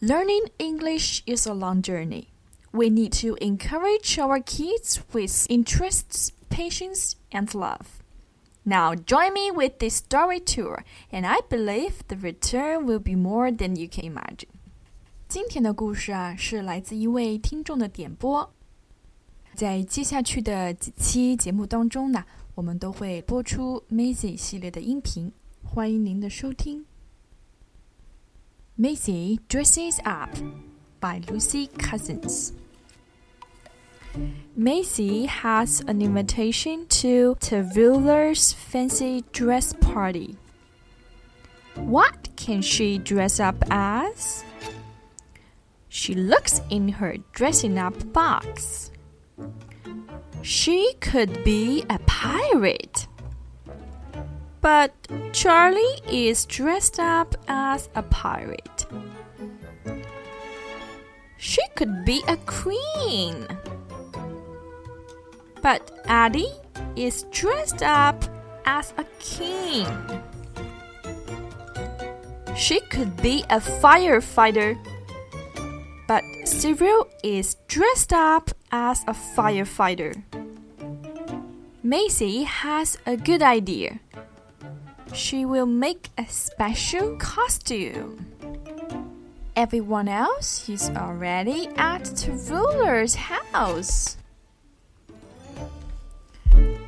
Learning English is a long journey. We need to encourage our kids with interests, patience, and love. Now, join me with this story tour, and I believe the return will be more than you can imagine. 今天的故事啊，是来自一位听众的点播。在接下去的几期节目当中呢，我们都会播出 Maisie 系列的音频，欢迎您的收听。 Maisy Dresses Up by Lucy Cousins. Maisy has an invitation to Tallulah's fancy dress party. What can she dress up as? She looks in her dressing up box. She could be a pirate. But Charley is dressed up as a pirate. She could be a queen. But Eddie is dressed up as a king. She could be a firefighter. But Cyril is dressed up as a firefighter. Maisy has a good idea she will make a special costume. Everyone else is already at the ruler's house.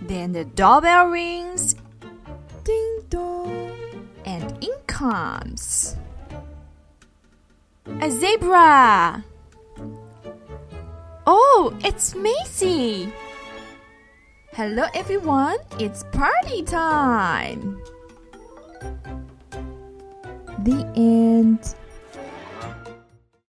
Then the doorbell rings. Ding dong. And in comes a zebra. Oh, it's Maisy. Hello, everyone. It's party time. The end.